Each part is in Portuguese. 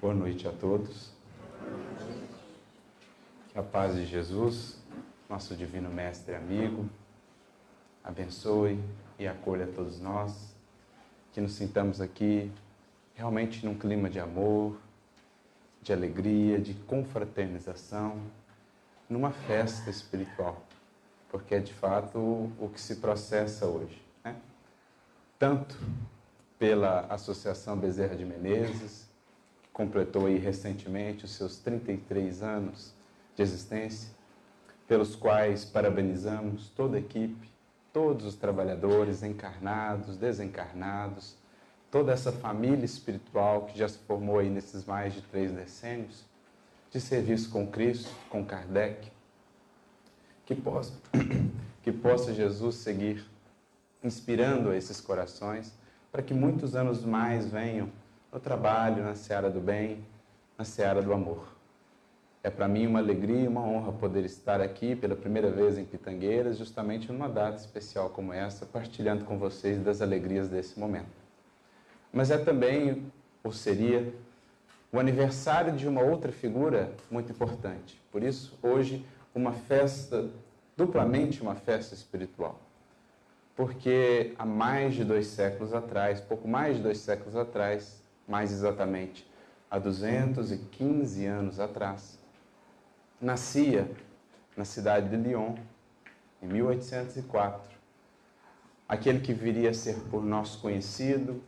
Boa noite a todos. Que a paz de Jesus, nosso divino mestre e amigo, abençoe e acolha todos nós, que nos sintamos aqui realmente num clima de amor, de alegria, de confraternização, numa festa espiritual, porque é de fato o que se processa hoje. Né? Tanto pela Associação Bezerra de Menezes, completou aí recentemente os seus 33 anos de existência, pelos quais parabenizamos toda a equipe, todos os trabalhadores encarnados, desencarnados, toda essa família espiritual que já se formou aí nesses mais de três decênios de serviço com Cristo, com Kardec, que possa, que possa Jesus seguir inspirando esses corações para que muitos anos mais venham no trabalho, na seara do bem, na seara do amor. É para mim uma alegria e uma honra poder estar aqui pela primeira vez em Pitangueiras, justamente numa data especial como essa, partilhando com vocês das alegrias desse momento. Mas é também, ou seria, o aniversário de uma outra figura muito importante. Por isso, hoje, uma festa, duplamente uma festa espiritual. Porque há mais de dois séculos atrás, pouco mais de dois séculos atrás, mais exatamente há 215 anos atrás, nascia na cidade de Lyon, em 1804, aquele que viria a ser por nós conhecido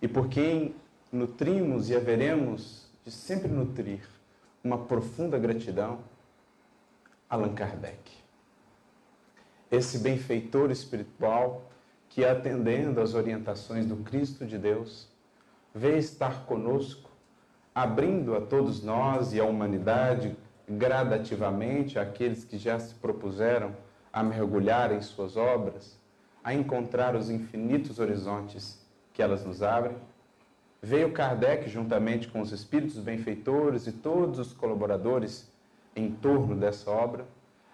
e por quem nutrimos e haveremos de sempre nutrir uma profunda gratidão, Allan Kardec. Esse benfeitor espiritual que, atendendo às orientações do Cristo de Deus, veio estar conosco, abrindo a todos nós e à humanidade gradativamente, aqueles que já se propuseram a mergulhar em suas obras, a encontrar os infinitos horizontes que elas nos abrem. Veio Kardec, juntamente com os espíritos benfeitores e todos os colaboradores em torno dessa obra,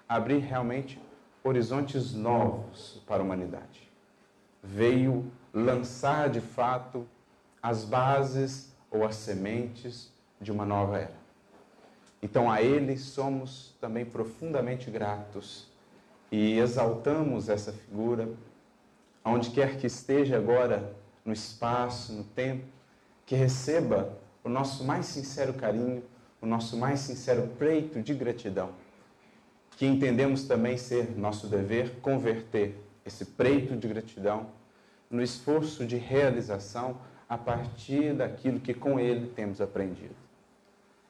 abrir realmente horizontes novos para a humanidade. Veio lançar de fato as bases ou as sementes de uma nova era. Então a Ele somos também profundamente gratos e exaltamos essa figura, onde quer que esteja agora, no espaço, no tempo, que receba o nosso mais sincero carinho, o nosso mais sincero preito de gratidão, que entendemos também ser nosso dever converter esse preito de gratidão no esforço de realização a partir daquilo que com ele temos aprendido.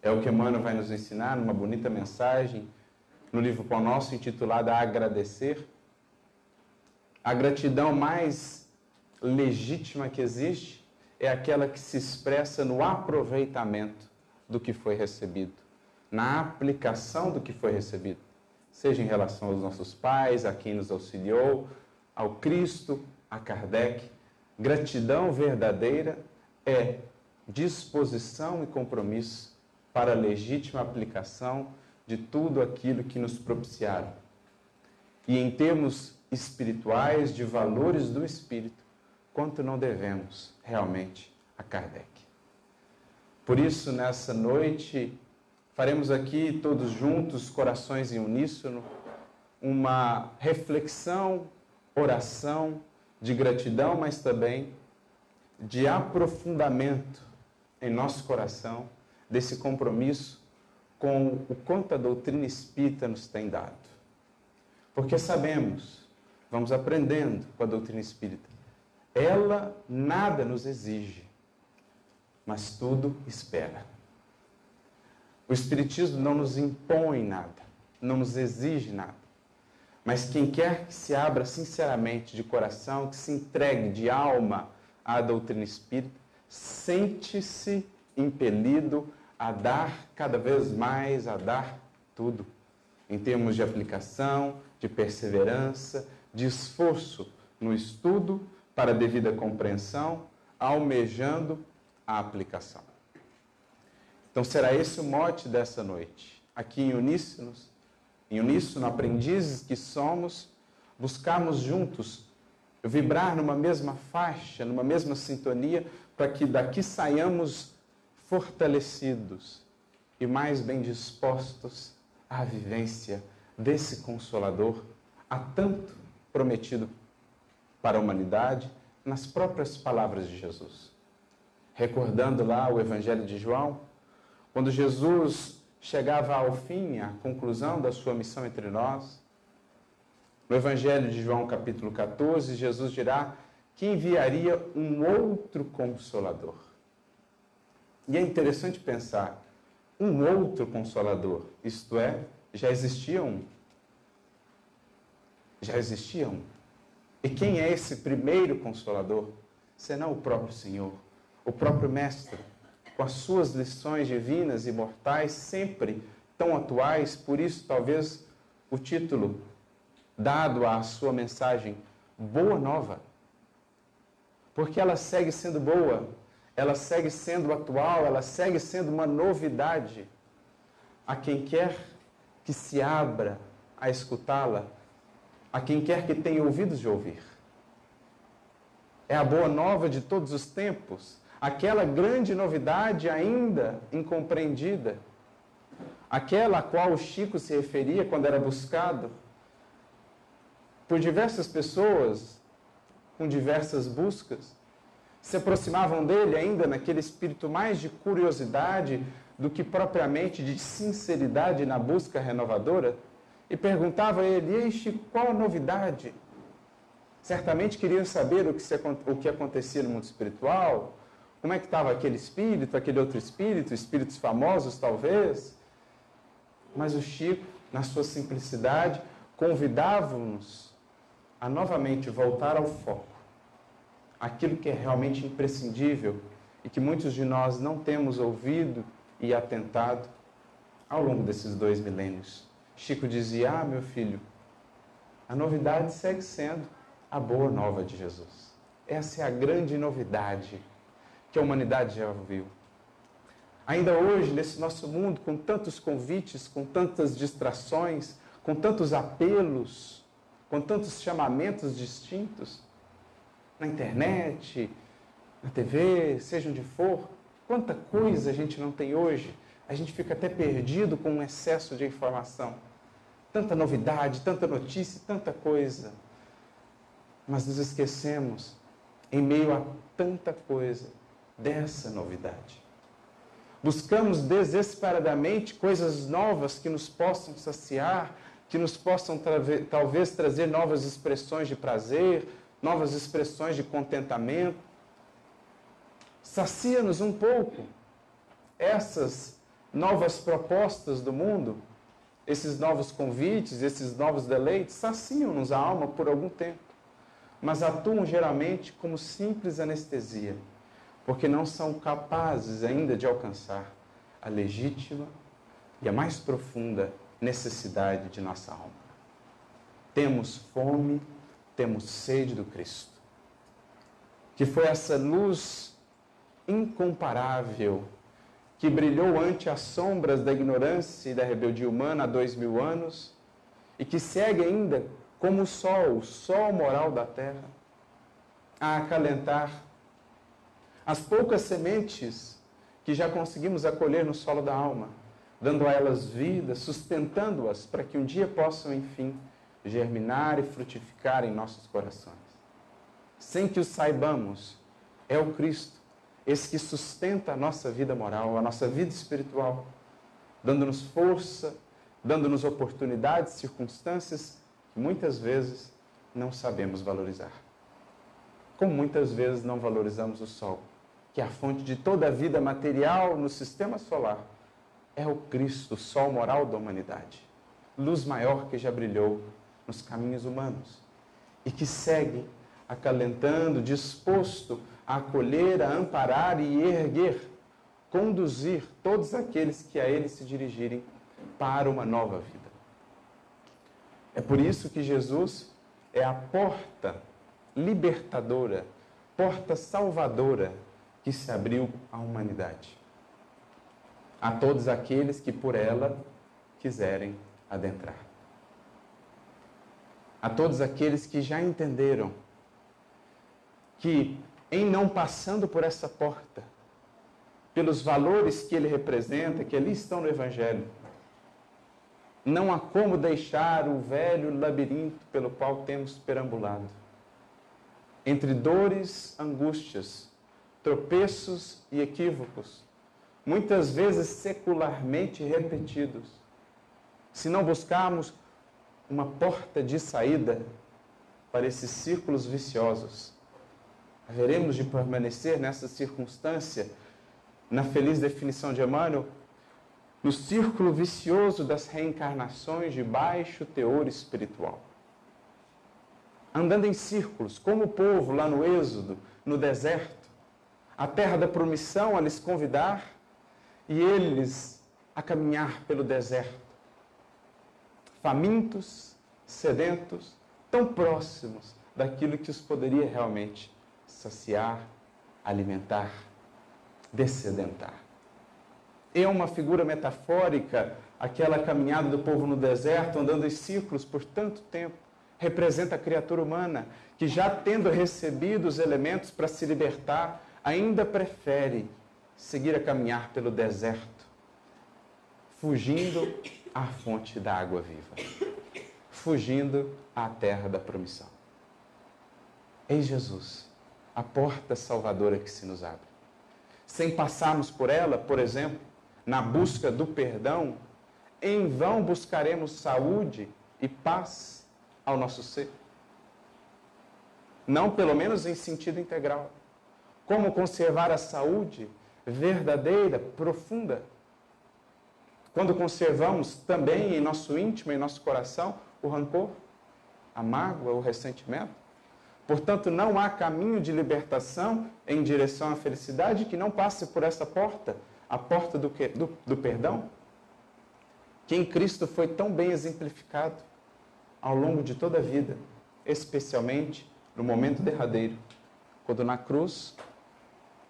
É o que Emmanuel vai nos ensinar numa bonita mensagem no livro Pão Nosso intitulado Agradecer. A gratidão mais legítima que existe é aquela que se expressa no aproveitamento do que foi recebido, na aplicação do que foi recebido, seja em relação aos nossos pais, a quem nos auxiliou, ao Cristo, a Kardec, Gratidão verdadeira é disposição e compromisso para a legítima aplicação de tudo aquilo que nos propiciaram. E em termos espirituais, de valores do espírito, quanto não devemos realmente a Kardec. Por isso, nessa noite, faremos aqui todos juntos, corações em uníssono, uma reflexão, oração de gratidão, mas também de aprofundamento em nosso coração desse compromisso com o quanto a doutrina espírita nos tem dado. Porque sabemos, vamos aprendendo com a doutrina espírita, ela nada nos exige, mas tudo espera. O Espiritismo não nos impõe nada, não nos exige nada. Mas quem quer que se abra sinceramente de coração, que se entregue de alma à doutrina espírita, sente-se impelido a dar cada vez mais, a dar tudo, em termos de aplicação, de perseverança, de esforço no estudo para a devida compreensão, almejando a aplicação. Então será esse o mote dessa noite. Aqui em Uníssonos, em uníssono, aprendizes que somos, buscarmos juntos vibrar numa mesma faixa, numa mesma sintonia, para que daqui saiamos fortalecidos e mais bem dispostos à vivência desse Consolador, há tanto prometido para a humanidade nas próprias palavras de Jesus. Recordando lá o Evangelho de João, quando Jesus chegava ao fim, à conclusão da sua missão entre nós, no Evangelho de João, capítulo 14, Jesus dirá que enviaria um outro consolador. E é interessante pensar, um outro consolador, isto é, já existia um. Já existia um. E quem é esse primeiro consolador? Senão o próprio Senhor, o próprio Mestre, com as suas lições divinas e mortais sempre tão atuais, por isso talvez o título dado à sua mensagem, Boa Nova. Porque ela segue sendo boa, ela segue sendo atual, ela segue sendo uma novidade. A quem quer que se abra a escutá-la, a quem quer que tenha ouvidos de ouvir. É a boa nova de todos os tempos, aquela grande novidade ainda incompreendida, aquela a qual o Chico se referia quando era buscado por diversas pessoas, com diversas buscas, se aproximavam dele ainda naquele espírito mais de curiosidade do que propriamente de sinceridade na busca renovadora, e perguntava a ele: Ei, Chico, qual a novidade? Certamente queriam saber o que, se, o que acontecia no mundo espiritual, como é que estava aquele espírito, aquele outro espírito, espíritos famosos talvez. Mas o Chico, na sua simplicidade, convidava-nos a novamente voltar ao foco, aquilo que é realmente imprescindível e que muitos de nós não temos ouvido e atentado ao longo desses dois milênios. Chico dizia: Ah, meu filho, a novidade segue sendo a boa nova de Jesus. Essa é a grande novidade que a humanidade já ouviu. Ainda hoje, nesse nosso mundo, com tantos convites, com tantas distrações, com tantos apelos, com tantos chamamentos distintos, na internet, na TV, seja onde for, quanta coisa a gente não tem hoje. A gente fica até perdido com um excesso de informação. Tanta novidade, tanta notícia, tanta coisa. Mas nos esquecemos, em meio a tanta coisa, dessa novidade. Buscamos desesperadamente coisas novas que nos possam saciar, que nos possam talvez trazer novas expressões de prazer, novas expressões de contentamento. Sacia-nos um pouco essas novas propostas do mundo, esses novos convites, esses novos deleites, saciam-nos a alma por algum tempo, mas atuam geralmente como simples anestesia, porque não são capazes ainda de alcançar a legítima e a mais profunda necessidade de nossa alma. Temos fome, temos sede do Cristo. Que foi essa luz incomparável que brilhou ante as sombras da ignorância e da rebeldia humana há dois mil anos e que segue ainda como o sol, o sol moral da terra, a acalentar as poucas sementes que já conseguimos acolher no solo da alma dando a elas vida, sustentando-as para que um dia possam, enfim, germinar e frutificar em nossos corações. Sem que o saibamos, é o Cristo, esse que sustenta a nossa vida moral, a nossa vida espiritual, dando-nos força, dando-nos oportunidades, circunstâncias que muitas vezes não sabemos valorizar. Como muitas vezes não valorizamos o sol, que é a fonte de toda a vida material no sistema solar é o Cristo, sol moral da humanidade, luz maior que já brilhou nos caminhos humanos e que segue acalentando, disposto a acolher, a amparar e erguer, conduzir todos aqueles que a Ele se dirigirem para uma nova vida. É por isso que Jesus é a porta libertadora, porta salvadora que se abriu à humanidade a todos aqueles que por ela quiserem adentrar. A todos aqueles que já entenderam que, em não passando por essa porta, pelos valores que ele representa, que ali estão no Evangelho. Não há como deixar o velho labirinto pelo qual temos perambulado. Entre dores, angústias, tropeços e equívocos, muitas vezes secularmente repetidos. Se não buscarmos uma porta de saída para esses círculos viciosos, haveremos de permanecer nessa circunstância, na feliz definição de Emmanuel, no círculo vicioso das reencarnações de baixo teor espiritual. Andando em círculos, como o povo lá no Êxodo, no deserto, a terra da promissão a lhes convidar e eles a caminhar pelo deserto, famintos, sedentos, tão próximos daquilo que os poderia realmente saciar, alimentar, descedentar. É uma figura metafórica aquela caminhada do povo no deserto, andando em círculos por tanto tempo. Representa a criatura humana que, já tendo recebido os elementos para se libertar, ainda prefere seguir a caminhar pelo deserto, fugindo à fonte da água viva, fugindo à terra da promissão. Em Jesus, a porta salvadora que se nos abre. Sem passarmos por ela, por exemplo, na busca do perdão, em vão buscaremos saúde e paz ao nosso ser. Não, pelo menos em sentido integral. Como conservar a saúde verdadeira, profunda? Quando conservamos também em nosso íntimo, em nosso coração, o rancor, a mágoa, o ressentimento? Portanto, não há caminho de libertação em direção à felicidade que não passe por essa porta a porta do, que, do, do perdão, que em Cristo foi tão bem exemplificado ao longo de toda a vida, especialmente no momento derradeiro, quando na cruz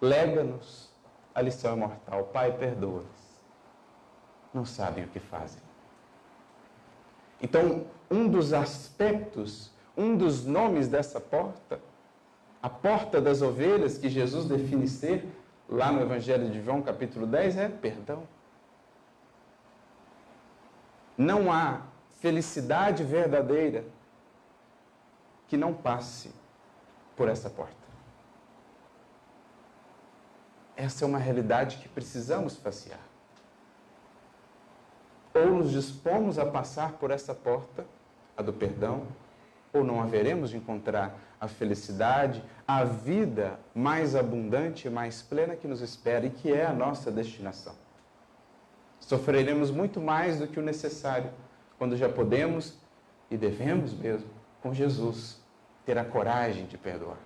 lega-nos a lição imortal: Pai, perdoa-os, não sabem o que fazem. Então, um dos aspectos, um dos nomes dessa porta, a porta das ovelhas que Jesus define ser, lá no Evangelho de João, capítulo 10, é perdão. Não há felicidade verdadeira que não passe por essa porta. Essa é uma realidade que precisamos facear. Ou nos dispomos a passar por essa porta, a do perdão, ou não haveremos de encontrar a felicidade, a vida mais abundante e mais plena que nos espera e que é a nossa destinação. Sofreremos muito mais do que o necessário quando já podemos e devemos mesmo, com Jesus, ter a coragem de perdoar.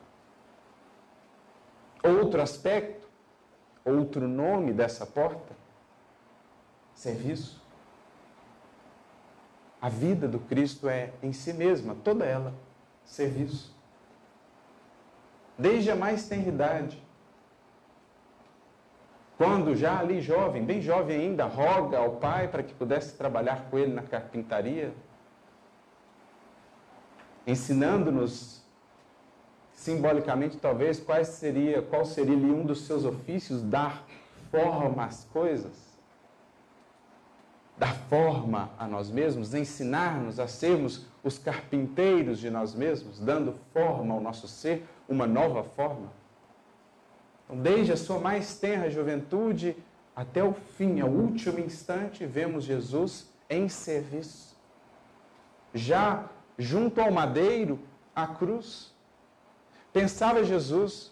Outro aspecto, outro nome dessa porta, serviço. A vida do Cristo é em si mesma, toda ela, serviço desde a mais tenra idade. Quando já ali jovem, bem jovem ainda, roga ao pai para que pudesse trabalhar com ele na carpintaria, ensinando-nos simbolicamente talvez quais seria, qual seria um dos seus ofícios, dar forma às coisas, dar forma a nós mesmos, ensinar-nos a sermos os carpinteiros de nós mesmos, dando forma ao nosso ser, uma nova forma. Então, desde a sua mais tenra juventude até o fim, ao último instante, vemos Jesus em serviço. Já junto ao madeiro, à cruz, pensava Jesus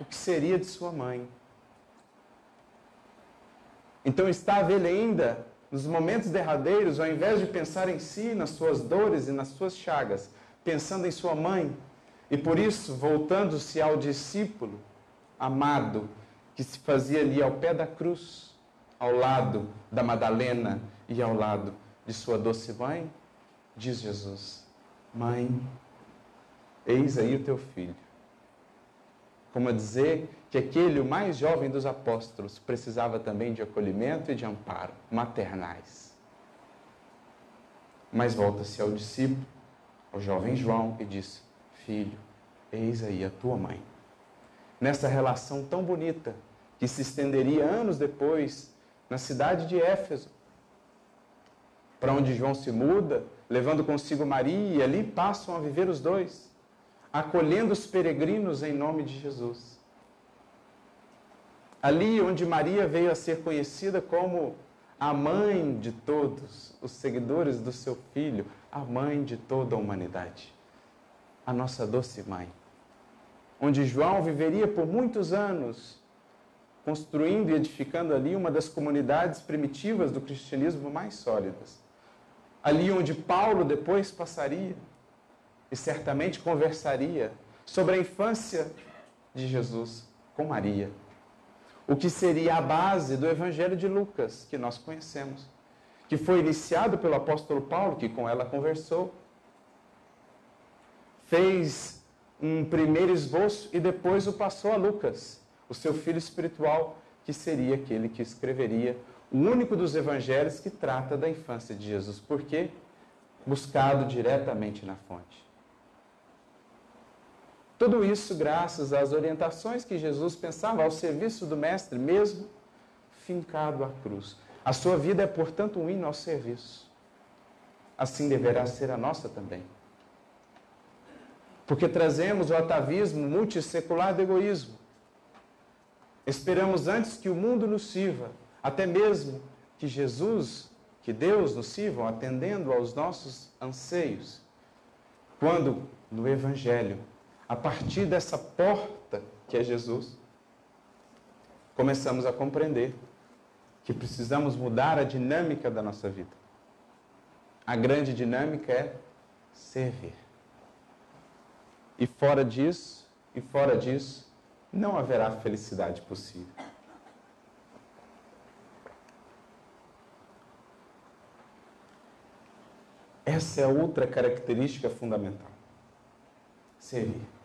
o que seria de sua mãe. Então estava ele ainda nos momentos derradeiros, ao invés de pensar em si, nas suas dores e nas suas chagas, pensando em sua mãe, e por isso, voltando-se ao discípulo amado, que se fazia ali ao pé da cruz, ao lado da Madalena e ao lado de sua doce mãe, diz Jesus: Mãe, eis aí o teu filho. Como a dizer que aquele, o mais jovem dos apóstolos, precisava também de acolhimento e de amparo maternais. Mas volta-se ao discípulo, ao jovem João, e diz: Filho, eis aí a tua mãe. Nessa relação tão bonita que se estenderia anos depois na cidade de Éfeso, para onde João se muda, levando consigo Maria, e ali passam a viver os dois, acolhendo os peregrinos em nome de Jesus. Ali onde Maria veio a ser conhecida como a mãe de todos os seguidores do seu filho, a mãe de toda a humanidade, a nossa doce mãe. Onde João viveria por muitos anos, construindo e edificando ali uma das comunidades primitivas do cristianismo mais sólidas. Ali onde Paulo depois passaria e certamente conversaria sobre a infância de Jesus com Maria o que seria a base do Evangelho de Lucas, que nós conhecemos, que foi iniciado pelo apóstolo Paulo, que com ela conversou, fez um primeiro esboço e depois o passou a Lucas, o seu filho espiritual, que seria aquele que escreveria o único dos evangelhos que trata da infância de Jesus. Por quê? Buscado diretamente na fonte. Tudo isso graças às orientações que Jesus pensava ao serviço do Mestre, mesmo fincado à cruz. A sua vida é, portanto, um hino ao serviço. Assim deverá ser a nossa também. Porque trazemos o atavismo multissecular do egoísmo. Esperamos antes que o mundo nos sirva, até mesmo que Jesus, que Deus nos sirva, atendendo aos nossos anseios. Quando no Evangelho a partir dessa porta que é Jesus, começamos a compreender que precisamos mudar a dinâmica da nossa vida. A grande dinâmica é servir. E fora disso, e fora disso, não haverá felicidade possível. Essa é outra característica fundamental. Servir.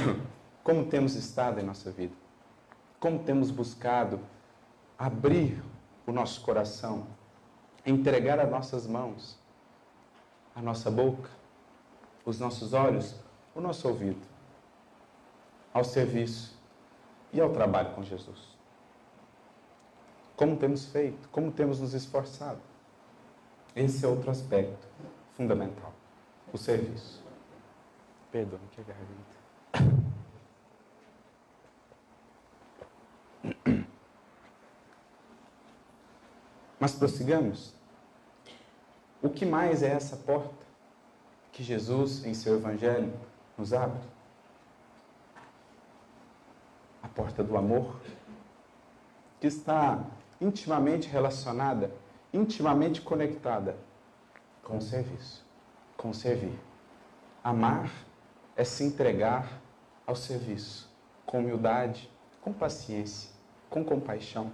Como temos estado em nossa vida? Como temos buscado abrir o nosso coração, entregar as nossas mãos, a nossa boca, os nossos olhos, o nosso ouvido ao serviço e ao trabalho com Jesus? Como temos feito? Como temos nos esforçado? Esse é outro aspecto fundamental: o serviço. Perdão, que garganta. Mas prossigamos. O que mais é essa porta que Jesus, em seu Evangelho, nos abre? A porta do amor, que está intimamente relacionada, intimamente conectada com o serviço, com o servir. Amar é se entregar ao serviço, com humildade, com paciência, com compaixão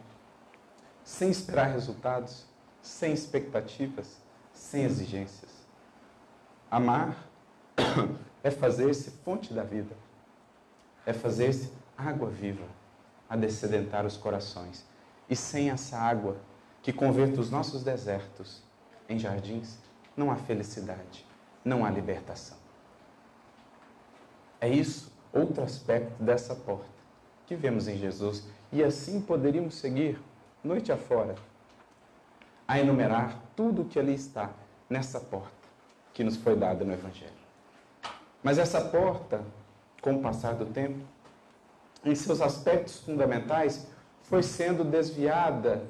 sem esperar resultados, sem expectativas, sem exigências. Amar é fazer-se fonte da vida, é fazer-se água viva a descedentar os corações. E sem essa água que converta os nossos desertos em jardins, não há felicidade, não há libertação. É isso, outro aspecto dessa porta que vemos em Jesus. E assim poderíamos seguir noite afora, a enumerar tudo o que ali está nessa porta que nos foi dada no Evangelho. Mas essa porta, com o passar do tempo, em seus aspectos fundamentais, foi sendo desviada,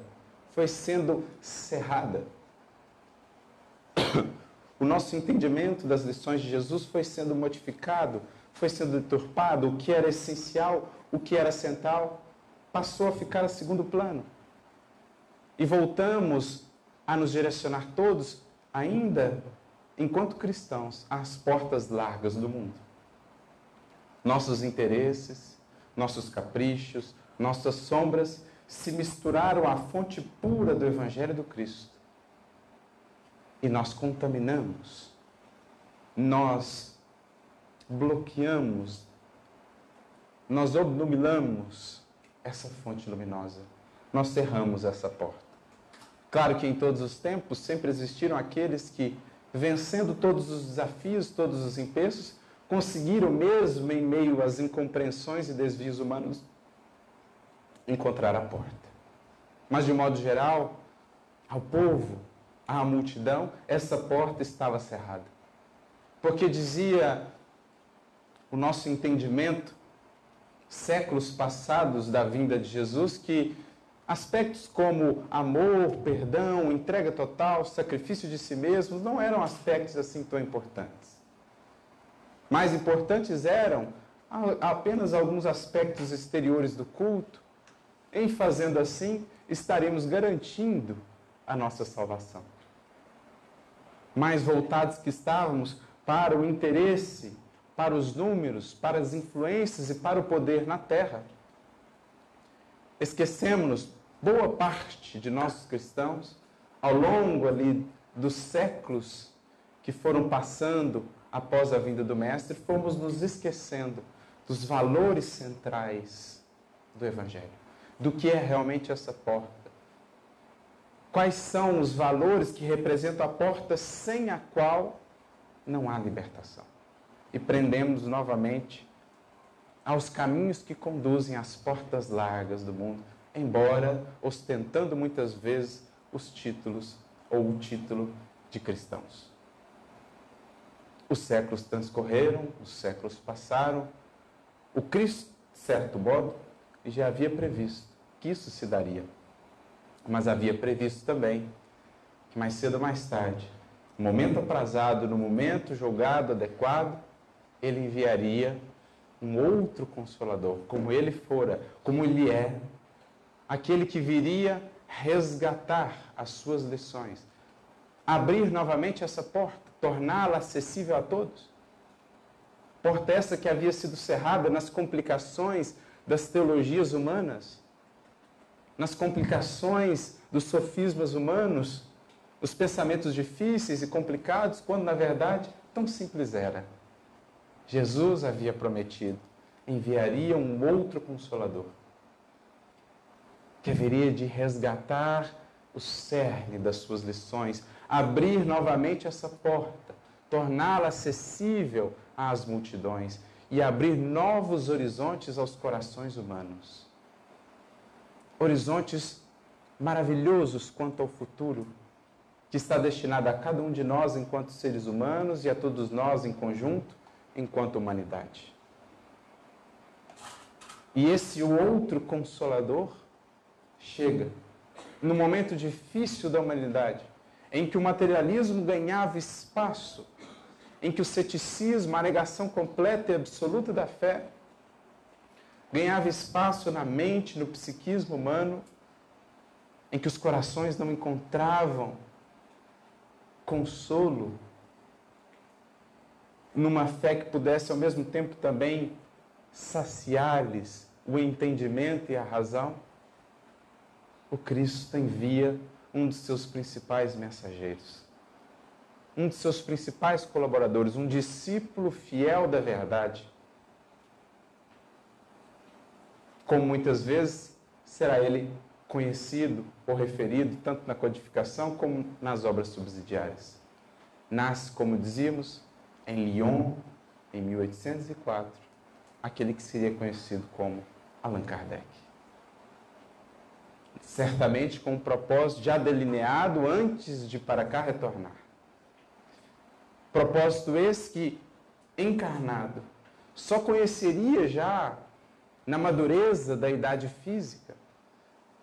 foi sendo cerrada. O nosso entendimento das lições de Jesus foi sendo modificado, foi sendo deturpado, o que era essencial, o que era central, passou a ficar a segundo plano e voltamos a nos direcionar todos, ainda enquanto cristãos, às portas largas do mundo. Nossos interesses, nossos caprichos, nossas sombras se misturaram à fonte pura do Evangelho do Cristo. E nós contaminamos, nós bloqueamos, nós obnubilamos essa fonte luminosa nós cerramos essa porta. Claro que em todos os tempos sempre existiram aqueles que, vencendo todos os desafios, todos os empeços, conseguiram, mesmo em meio às incompreensões e desvios humanos, encontrar a porta. Mas, de modo geral, ao povo, à multidão, essa porta estava cerrada. Porque dizia o nosso entendimento, séculos passados da vinda de Jesus, que aspectos como amor, perdão, entrega total, sacrifício de si mesmo, não eram aspectos assim tão importantes. Mais importantes eram apenas alguns aspectos exteriores do culto. Em fazendo assim, estaremos garantindo a nossa salvação. Mais voltados que estávamos para o interesse, para os números, para as influências e para o poder na terra. Esquecemos, boa parte de nossos cristãos, ao longo ali dos séculos que foram passando após a vinda do Mestre, fomos nos esquecendo dos valores centrais do Evangelho, do que é realmente essa porta Quais são os valores que representam a porta sem a qual não há libertação? E prendemos novamente aos caminhos que conduzem às portas largas do mundo, embora ostentando muitas vezes os títulos ou o título de cristãos. Os séculos transcorreram, os séculos passaram. O Cristo, de certo modo, já havia previsto que isso se daria mas havia previsto também que mais cedo ou mais tarde, no momento aprazado, no momento julgado adequado, ele enviaria um outro consolador, como ele fora, como ele é, aquele que viria resgatar as suas lições, abrir novamente essa porta, torná-la acessível a todos. Porta essa que havia sido cerrada nas complicações das teologias humanas, nas complicações dos sofismas humanos, os pensamentos difíceis e complicados, quando na verdade tão simples era. Jesus havia prometido, enviaria um outro consolador, que haveria de resgatar o cerne das suas lições, abrir novamente essa porta, torná-la acessível às multidões e abrir novos horizontes aos corações humanos. Horizontes maravilhosos quanto ao futuro que está destinado a cada um de nós enquanto seres humanos e a todos nós em conjunto enquanto humanidade. E esse outro consolador chega no momento difícil da humanidade, em que o materialismo ganhava espaço, em que o ceticismo, a negação completa e absoluta da fé, ganhava espaço na mente, no psiquismo humano, em que os corações não encontravam consolo numa fé que pudesse ao mesmo tempo também saciar-lhes o entendimento e a razão, o Cristo envia um dos seus principais mensageiros, um dos seus principais colaboradores, um discípulo fiel da verdade, como muitas vezes será ele conhecido ou referido tanto na codificação como nas obras subsidiárias. Nasce, como dizíamos, em Lyon, em 1804, aquele que seria conhecido como Allan Kardec. Certamente com um propósito já delineado antes de para cá retornar. Propósito esse que, encarnado, só conheceria já na madureza da idade física,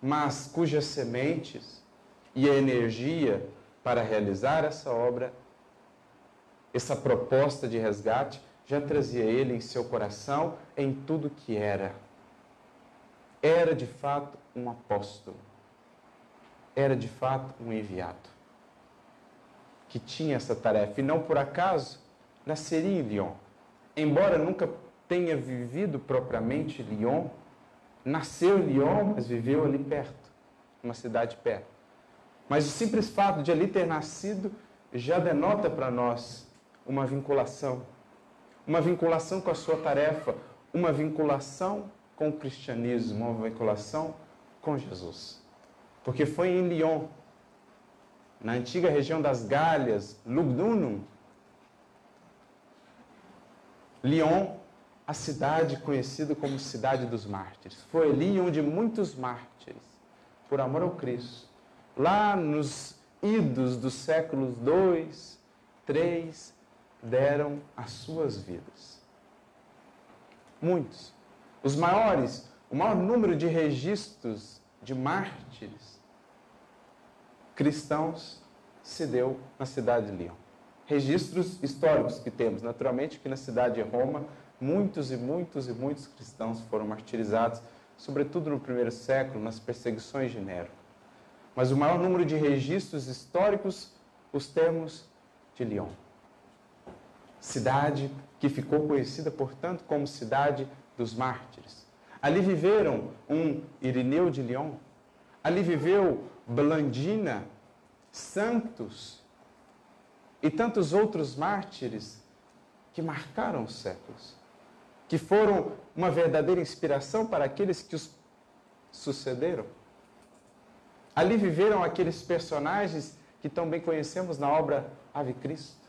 mas cujas sementes e a energia para realizar essa obra, essa proposta de resgate, já trazia ele em seu coração em tudo que era. Era de fato um apóstolo. Era de fato um enviado. Que tinha essa tarefa. E não por acaso nasceria em Lyon. Embora nunca tenha vivido propriamente Lyon, nasceu em Lyon, mas viveu ali perto, uma cidade perto. Mas o simples fato de ali ter nascido já denota para nós uma vinculação, uma vinculação com a sua tarefa, uma vinculação com o cristianismo, uma vinculação com Jesus. Porque foi em Lyon, na antiga região das Galhas, Lugdunum, Lyon a cidade conhecida como Cidade dos Mártires. Foi ali onde muitos mártires, por amor ao Cristo, lá nos idos dos séculos 2, 3, deram as suas vidas. Muitos. Os maiores, o maior número de registros de mártires cristãos se deu na cidade de Lyon. Registros históricos que temos, naturalmente, que na cidade de Roma, muitos e muitos e muitos cristãos foram martirizados, sobretudo no primeiro século, nas perseguições de Nero. Mas o maior número de registros históricos os temos de Lyon. Cidade que ficou conhecida, portanto, como cidade dos mártires. Ali viveram um Irineu de Lyon, ali viveu Blandina, Santos e tantos outros mártires que marcaram os séculos, que foram uma verdadeira inspiração para aqueles que os sucederam. Ali viveram aqueles personagens que tão bem conhecemos na obra Ave Cristo.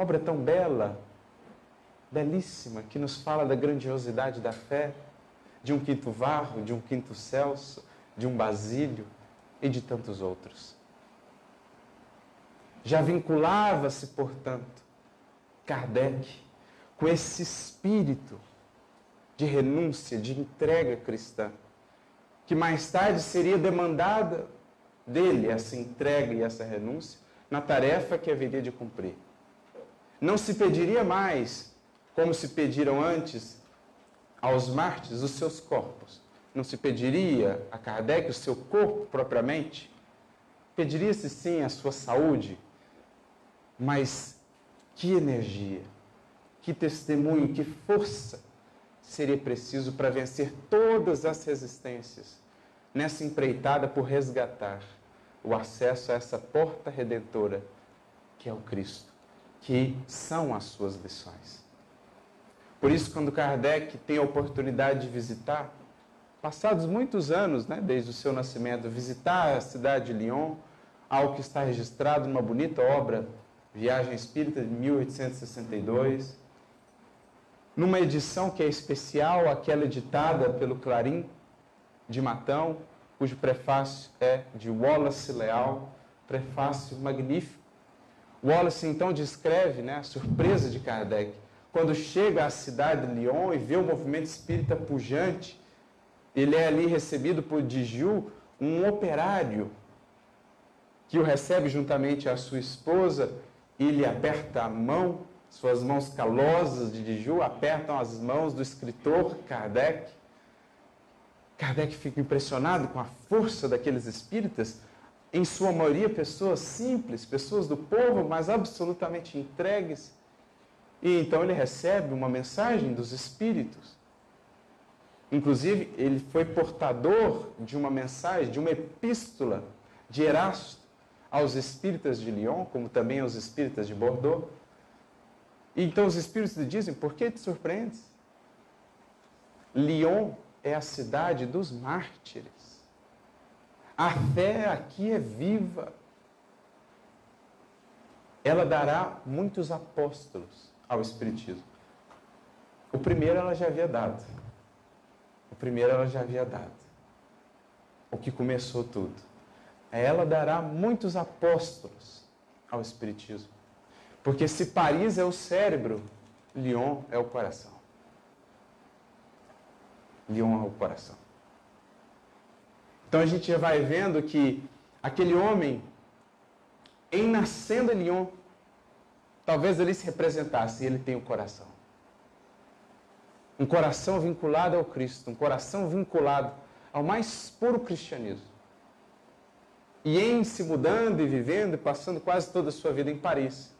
Obra tão bela, belíssima, que nos fala da grandiosidade da fé, de um quinto Varro, de um quinto Celso, de um Basílio e de tantos outros. Já vinculava-se, portanto, Kardec com esse espírito de renúncia, de entrega cristã, que mais tarde seria demandada dele essa entrega e essa renúncia na tarefa que haveria de cumprir. Não se pediria mais, como se pediram antes aos mártires, os seus corpos. Não se pediria a Kardec o seu corpo propriamente. Pediria-se sim a sua saúde, mas que energia, que testemunho, que força seria preciso para vencer todas as resistências nessa empreitada por resgatar o acesso a essa porta redentora que é o Cristo, que são as suas lições. Por isso, quando Kardec tem a oportunidade de visitar, passados muitos anos, né, desde o seu nascimento, visitar a cidade de Lyon, algo que está registrado numa bonita obra, Viagem Espírita de 1862, numa edição que é especial, aquela editada pelo Clarim de Matão, cujo prefácio é de Wallace Leal, prefácio magnífico. Wallace então descreve né, a surpresa de Kardec quando chega à cidade de Lyon e vê o movimento espírita pujante. Ele é ali recebido por Diju, um operário, que o recebe juntamente à sua esposa e lhe aperta a mão, suas mãos calosas de Diju apertam as mãos do escritor Kardec. Kardec fica impressionado com a força daqueles espíritas, em sua maioria pessoas simples, pessoas do povo, mas absolutamente entregues. E então ele recebe uma mensagem dos espíritos. Inclusive, ele foi portador de uma mensagem, de uma epístola de Erasto aos espíritas de Lyon, como também aos espíritas de Bordeaux. E então os espíritos lhe dizem: Por que te surpreendes? Lyon é a cidade dos mártires. A fé aqui é viva. Ela dará muitos apóstolos ao Espiritismo. O primeiro ela já havia dado. O primeiro ela já havia dado. O que começou tudo. Ela dará muitos apóstolos ao Espiritismo. Porque se Paris é o cérebro, Lyon é o coração. Lyon ao coração. Então a gente vai vendo que aquele homem, em nascendo em Lyon, talvez ele se representasse, ele tem o coração. Um coração vinculado ao Cristo, um coração vinculado ao mais puro cristianismo. E em se mudando e vivendo e passando quase toda a sua vida em Paris.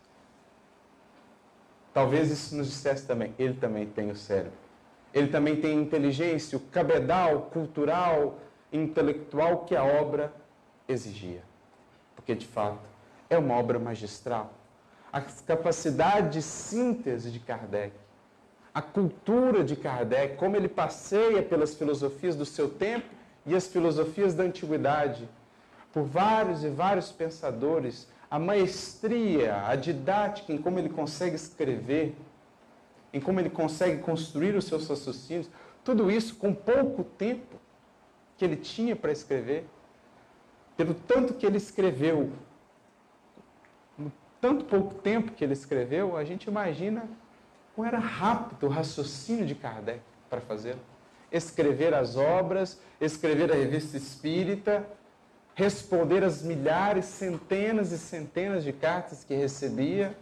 Talvez isso nos dissesse também, ele também tem o cérebro ele também tem inteligência, o cabedal cultural, intelectual que a obra exigia. Porque, de fato, é uma obra magistral. A capacidade de síntese de Kardec, a cultura de Kardec, como ele passeia pelas filosofias do seu tempo e as filosofias da antiguidade, por vários e vários pensadores, a maestria, a didática em como ele consegue escrever, em como ele consegue construir os seus raciocínios, tudo isso com pouco tempo que ele tinha para escrever, pelo tanto que ele escreveu, no tanto pouco tempo que ele escreveu, a gente imagina como era rápido o raciocínio de Kardec para fazê-lo. Escrever as obras, escrever a revista espírita, responder as milhares, centenas e centenas de cartas que recebia,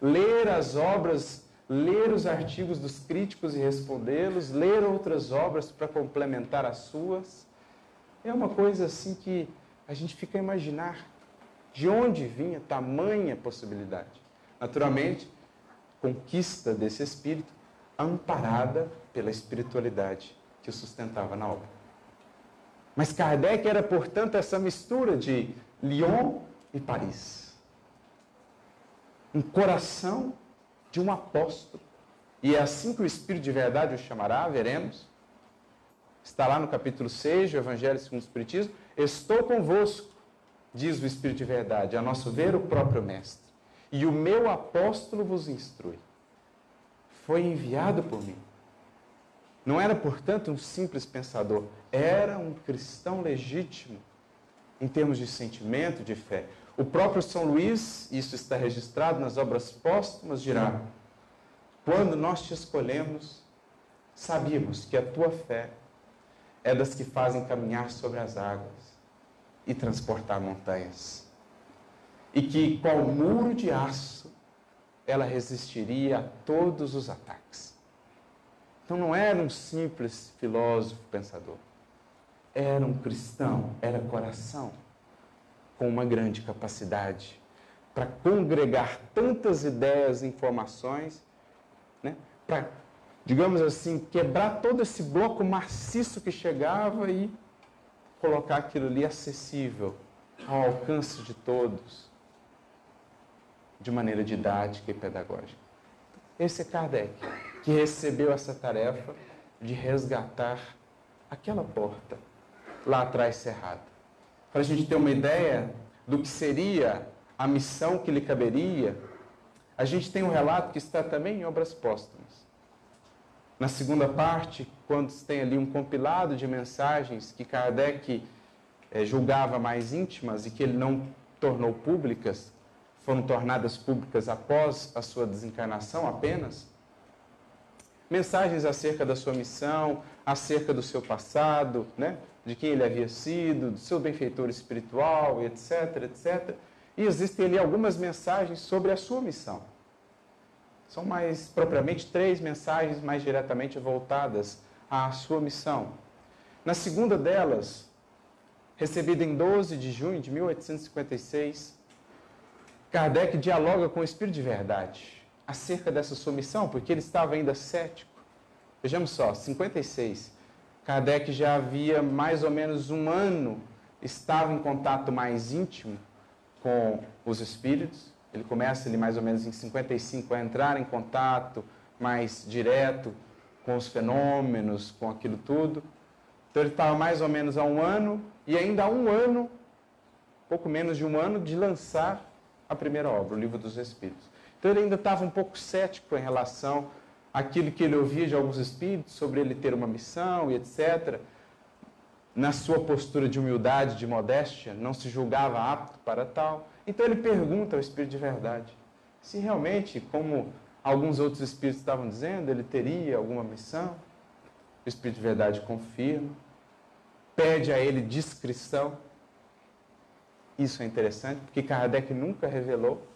ler as obras, ler os artigos dos críticos e respondê-los, ler outras obras para complementar as suas. É uma coisa assim que a gente fica a imaginar de onde vinha tamanha possibilidade. Naturalmente, conquista desse espírito amparada pela espiritualidade que o sustentava na obra. Mas Kardec era, portanto, essa mistura de Lyon e Paris. Um coração de um apóstolo. E é assim que o Espírito de verdade o chamará, veremos. Está lá no capítulo 6 do Evangelho segundo o Espiritismo. Estou convosco, diz o Espírito de verdade, a nosso ver o próprio Mestre. E o meu apóstolo vos instrui. Foi enviado por mim não era, portanto, um simples pensador, era um cristão legítimo em termos de sentimento, de fé. O próprio São Luís, isso está registrado nas obras póstumas, dirá: Quando nós te escolhemos, sabíamos que a tua fé é das que fazem caminhar sobre as águas e transportar montanhas. E que, qual muro de aço, ela resistiria a todos os ataques. Então não era um simples filósofo pensador. Era um cristão, era coração, com uma grande capacidade para congregar tantas ideias e informações, né? para, digamos assim, quebrar todo esse bloco maciço que chegava e colocar aquilo ali acessível, ao alcance de todos, de maneira didática e pedagógica. Esse é Kardec que recebeu essa tarefa de resgatar aquela porta lá atrás cerrada. Para a gente ter uma ideia do que seria a missão que lhe caberia, a gente tem um relato que está também em Obras Póstumas. Na segunda parte, quando tem ali um compilado de mensagens que Kardec eh, julgava mais íntimas e que ele não tornou públicas, foram tornadas públicas após a sua desencarnação apenas, mensagens acerca da sua missão, acerca do seu passado, né? De quem ele havia sido, do seu benfeitor espiritual, etc, etc. E existem ali algumas mensagens sobre a sua missão. São mais propriamente três mensagens mais diretamente voltadas à sua missão. Na segunda delas, recebida em 12 de junho de 1856, Kardec dialoga com o Espírito de Verdade acerca dessa sua missão, porque ele estava ainda cético. Vejamos só, 56. Kardec já havia mais ou menos um ano estava em contato mais íntimo com os espíritos. Ele começa ali mais ou menos em 55 a entrar em contato mais direto com os fenômenos, com aquilo tudo. Então ele estava mais ou menos há um ano e ainda há um ano, pouco menos de um ano, de lançar a primeira obra, o Livro dos Espíritos. Então ele ainda estava um pouco cético em relação àquilo que ele ouvia de alguns espíritos sobre ele ter uma missão e etc. Na sua postura de humildade, de modéstia, não se julgava apto para tal. Então ele pergunta ao espírito de verdade se realmente, como alguns outros espíritos estavam dizendo, ele teria alguma missão. O espírito de verdade confirma, pede a ele discrição. Isso é interessante, porque Kardec nunca revelou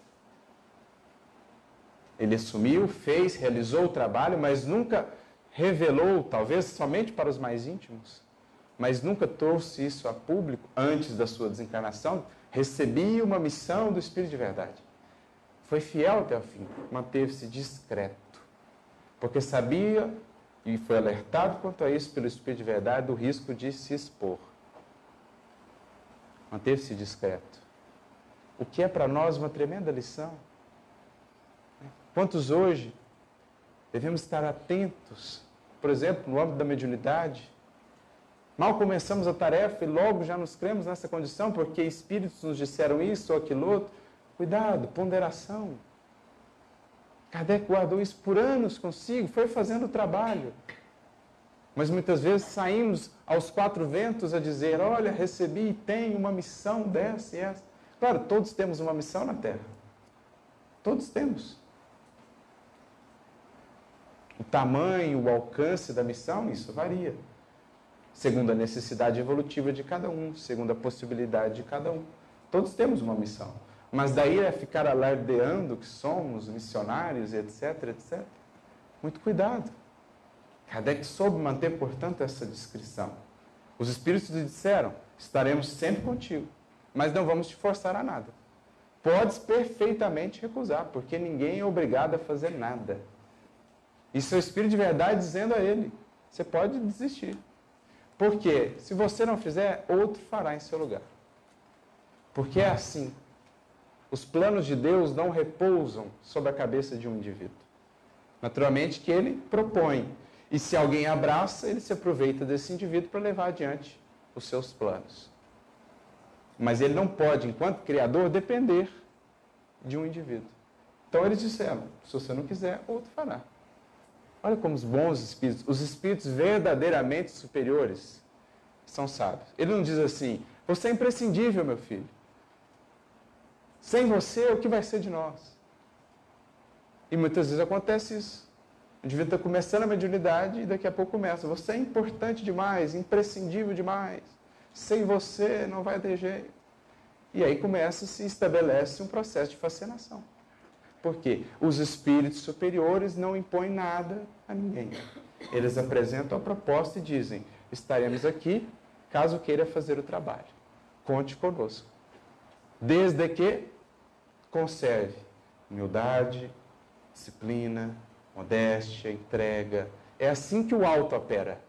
ele assumiu, fez, realizou o trabalho, mas nunca revelou, talvez somente para os mais íntimos, mas nunca trouxe isso a público antes da sua desencarnação. Recebia uma missão do Espírito de Verdade. Foi fiel até o fim, manteve-se discreto, porque sabia e foi alertado quanto a isso pelo Espírito de Verdade do risco de se expor. Manteve-se discreto. O que é para nós uma tremenda lição. Quantos hoje devemos estar atentos, por exemplo, no âmbito da mediunidade? Mal começamos a tarefa e logo já nos cremos nessa condição porque espíritos nos disseram isso ou aquilo outro. Cuidado, ponderação. Kardec guardou isso por anos consigo, foi fazendo o trabalho. Mas muitas vezes saímos aos quatro ventos a dizer: Olha, recebi e tenho uma missão dessa e essa. Claro, todos temos uma missão na Terra. Todos temos. O tamanho, o alcance da missão, isso varia. Segundo a necessidade evolutiva de cada um, segundo a possibilidade de cada um. Todos temos uma missão. Mas daí é ficar alardeando que somos missionários, etc, etc. Muito cuidado. Kardec soube manter, portanto, essa descrição. Os Espíritos lhe disseram: estaremos sempre contigo, mas não vamos te forçar a nada. Podes perfeitamente recusar, porque ninguém é obrigado a fazer nada. É o Espírito de verdade dizendo a ele: você pode desistir. Porque se você não fizer, outro fará em seu lugar. Porque é assim. Os planos de Deus não repousam sobre a cabeça de um indivíduo. Naturalmente que ele propõe. E se alguém abraça, ele se aproveita desse indivíduo para levar adiante os seus planos. Mas ele não pode, enquanto criador, depender de um indivíduo. Então eles disseram: se você não quiser, outro fará. Olha como os bons espíritos, os espíritos verdadeiramente superiores, são sábios. Ele não diz assim: você é imprescindível, meu filho. Sem você, o que vai ser de nós? E muitas vezes acontece isso. O indivíduo está começando a mediunidade e daqui a pouco começa. Você é importante demais, imprescindível demais. Sem você não vai ter jeito. E aí começa, se estabelece um processo de fascinação. Porque os espíritos superiores não impõem nada a ninguém. Eles apresentam a proposta e dizem: estaremos aqui caso queira fazer o trabalho. Conte conosco. Desde que conserve humildade, disciplina, modéstia, entrega. É assim que o alto opera.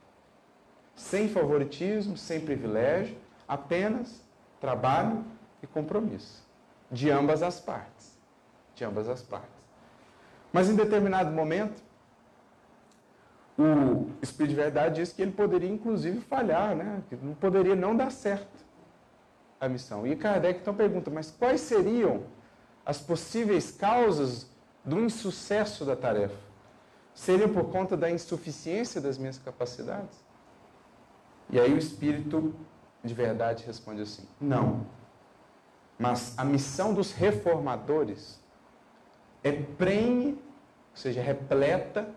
Sem favoritismo, sem privilégio, apenas trabalho e compromisso. De ambas as partes. De ambas as partes. Mas em determinado momento, o Espírito de Verdade diz que ele poderia inclusive falhar, né? que não poderia não dar certo a missão. E Kardec então pergunta, mas quais seriam as possíveis causas do insucesso da tarefa? Seriam por conta da insuficiência das minhas capacidades? E aí o Espírito de verdade responde assim: não. Mas a missão dos reformadores é prenhe, ou seja, repleta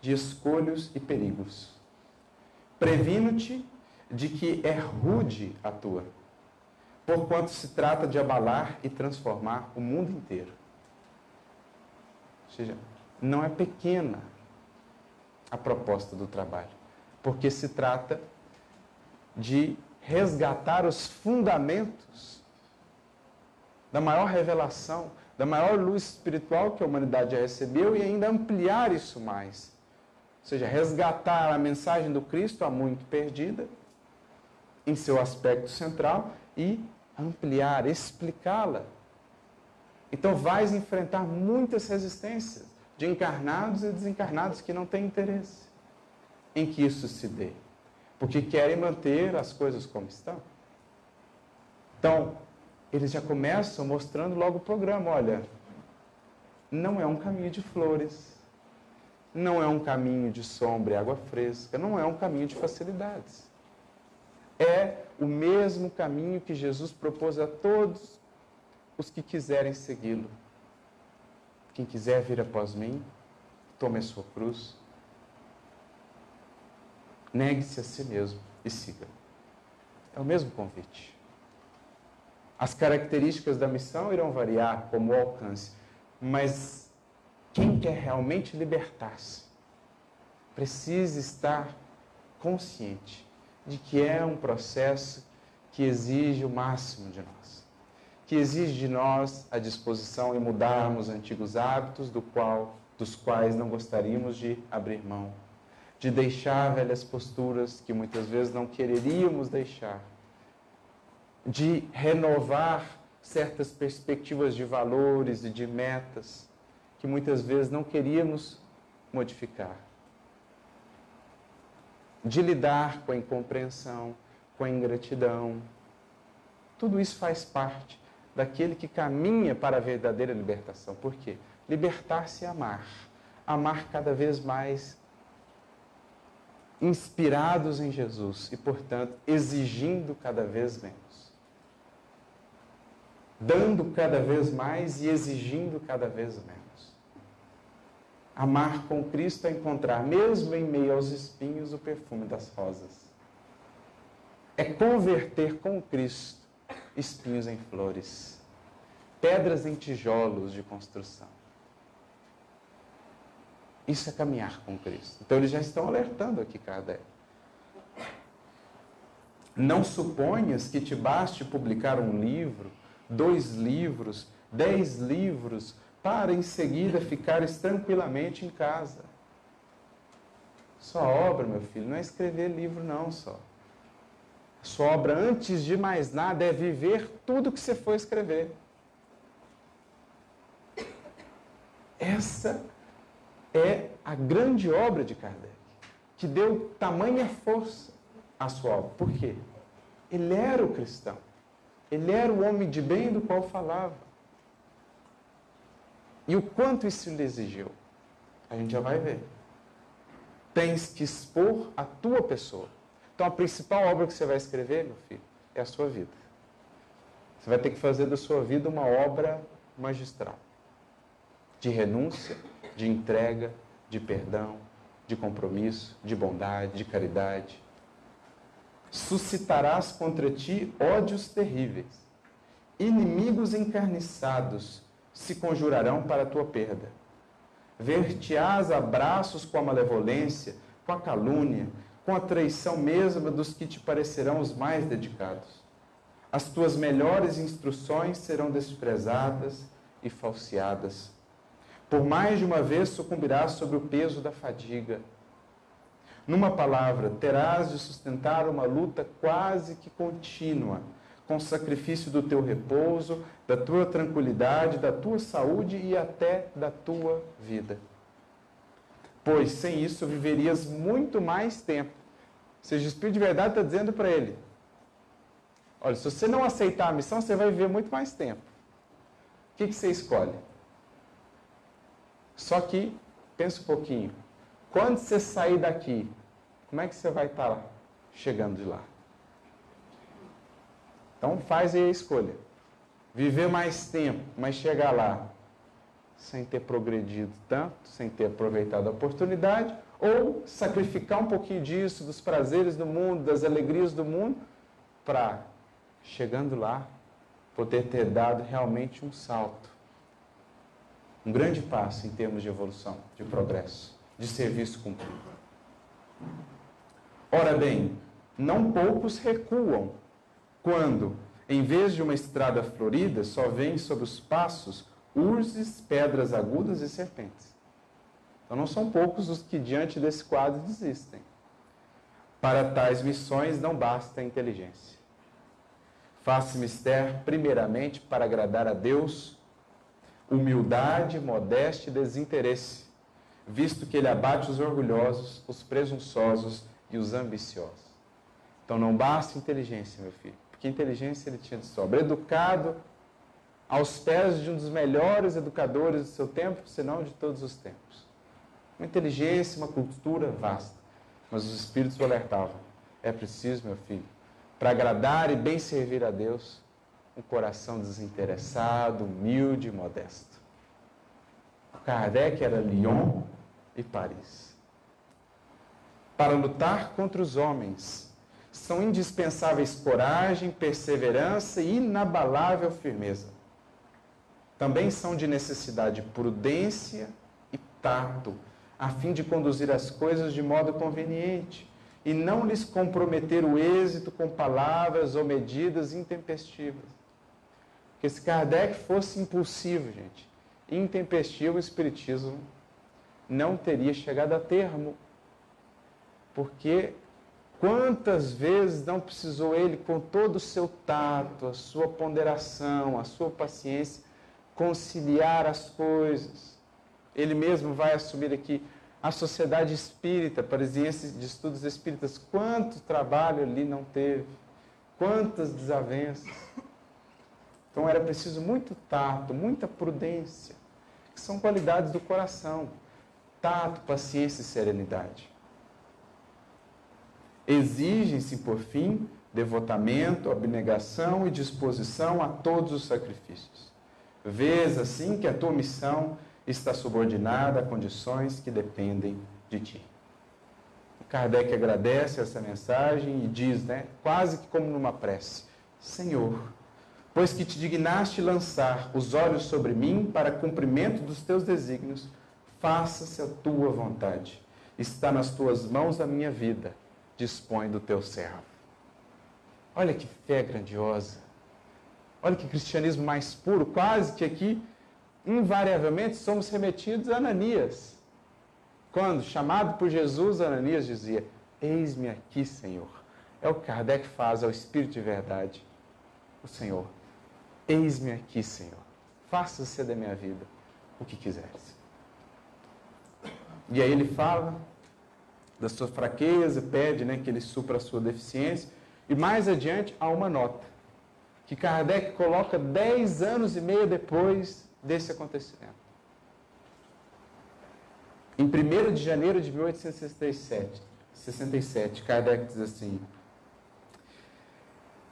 de escolhos e perigos. Previno-te de que é rude a tua porquanto se trata de abalar e transformar o mundo inteiro. Ou seja, não é pequena a proposta do trabalho, porque se trata de resgatar os fundamentos da maior revelação, da maior luz espiritual que a humanidade já recebeu e ainda ampliar isso mais. Ou seja, resgatar a mensagem do Cristo há muito perdida em seu aspecto central e ampliar, explicá-la. Então vais enfrentar muitas resistências de encarnados e desencarnados que não têm interesse em que isso se dê, porque querem manter as coisas como estão. Então, eles já começam mostrando logo o programa, olha, não é um caminho de flores, não é um caminho de sombra e água fresca, não é um caminho de facilidades é o mesmo caminho que Jesus propôs a todos os que quiserem segui-lo. Quem quiser vir após mim, tome a sua cruz, negue-se a si mesmo e siga. É o mesmo convite. As características da missão irão variar, como o alcance, mas quem quer realmente libertar-se precisa estar consciente de que é um processo que exige o máximo de nós, que exige de nós a disposição em mudarmos antigos hábitos do qual, dos quais não gostaríamos de abrir mão, de deixar velhas posturas que muitas vezes não quereríamos deixar, de renovar certas perspectivas de valores e de metas que muitas vezes não queríamos modificar de lidar com a incompreensão, com a ingratidão. Tudo isso faz parte daquele que caminha para a verdadeira libertação. Por quê? libertar-se e amar. Amar cada vez mais inspirados em Jesus e, portanto, exigindo cada vez menos. Dando cada vez mais e exigindo cada vez menos. Amar com Cristo é encontrar, mesmo em meio aos espinhos, o perfume das rosas. É converter com Cristo espinhos em flores, pedras em tijolos de construção. Isso é caminhar com Cristo. Então eles já estão alertando aqui Kardec. Não suponhas que te baste publicar um livro, dois livros, dez livros, para em seguida ficares tranquilamente em casa. Sua obra, meu filho, não é escrever livro, não só. Sua obra, antes de mais nada, é viver tudo que você for escrever. Essa é a grande obra de Kardec, que deu tamanha força à sua obra. Por quê? Ele era o cristão. Ele era o homem de bem do qual falava. E o quanto isso lhe exigiu? A gente já vai ver. Tens que expor a tua pessoa. Então a principal obra que você vai escrever, meu filho, é a sua vida. Você vai ter que fazer da sua vida uma obra magistral. De renúncia, de entrega, de perdão, de compromisso, de bondade, de caridade. Suscitarás contra ti ódios terríveis. Inimigos encarniçados se conjurarão para a tua perda. Ver-te-ás abraços com a malevolência, com a calúnia, com a traição mesma dos que te parecerão os mais dedicados. As tuas melhores instruções serão desprezadas e falseadas por mais de uma vez sucumbirás sobre o peso da fadiga. Numa palavra, terás de sustentar uma luta quase que contínua, com sacrifício do teu repouso, da tua tranquilidade, da tua saúde e até da tua vida. Pois sem isso viverias muito mais tempo. Ou seja, Espírito de Verdade está dizendo para ele: olha, se você não aceitar a missão, você vai viver muito mais tempo. O que, que você escolhe? Só que, pensa um pouquinho, quando você sair daqui, como é que você vai estar lá, chegando de lá? Então faz aí a escolha. Viver mais tempo, mas chegar lá sem ter progredido tanto, sem ter aproveitado a oportunidade, ou sacrificar um pouquinho disso, dos prazeres do mundo, das alegrias do mundo, para, chegando lá, poder ter dado realmente um salto um grande passo em termos de evolução, de progresso, de serviço cumprido. Ora bem, não poucos recuam quando, em vez de uma estrada florida, só vêm sobre os passos urzes, pedras agudas e serpentes. Então não são poucos os que diante desse quadro desistem. Para tais missões não basta a inteligência. Faça mistério primeiramente para agradar a Deus humildade, modéstia e desinteresse, visto que ele abate os orgulhosos, os presunçosos e os ambiciosos. Então não basta inteligência, meu filho, porque inteligência ele tinha de sobra. Educado aos pés de um dos melhores educadores do seu tempo, senão de todos os tempos. Uma inteligência, uma cultura vasta. Mas os espíritos o alertavam: é preciso, meu filho, para agradar e bem servir a Deus, um coração desinteressado, humilde e modesto. Kardec era Lyon e Paris. Para lutar contra os homens, são indispensáveis coragem, perseverança e inabalável firmeza. Também são de necessidade prudência e tato, a fim de conduzir as coisas de modo conveniente e não lhes comprometer o êxito com palavras ou medidas intempestivas. Porque se Kardec fosse impulsivo, gente, intempestivo, o Espiritismo não teria chegado a termo. Porque quantas vezes não precisou ele, com todo o seu tato, a sua ponderação, a sua paciência, conciliar as coisas. Ele mesmo vai assumir aqui a sociedade espírita, parisiense de estudos espíritas, quanto trabalho ali não teve, quantas desavenças. Então era preciso muito tato, muita prudência. que são qualidades do coração: tato, paciência e serenidade. Exigem-se, por fim, devotamento, abnegação e disposição a todos os sacrifícios. Vês assim que a tua missão está subordinada a condições que dependem de ti. Kardec agradece essa mensagem e diz, né, quase que como numa prece: Senhor, pois que te dignaste lançar os olhos sobre mim para cumprimento dos teus desígnios, faça-se a tua vontade. Está nas tuas mãos a minha vida, dispõe do teu servo. Olha que fé grandiosa. Olha que cristianismo mais puro, quase que aqui, invariavelmente, somos remetidos a Ananias. Quando, chamado por Jesus, Ananias dizia: Eis-me aqui, Senhor. É o que Kardec faz ao Espírito de verdade. O Senhor, eis-me aqui, Senhor. Faça-se da minha vida o que quiseres. E aí ele fala da sua fraqueza, pede né, que ele supra a sua deficiência. E mais adiante há uma nota, que Kardec coloca dez anos e meio depois desse acontecimento. Em 1 de janeiro de 1867, 67, Kardec diz assim: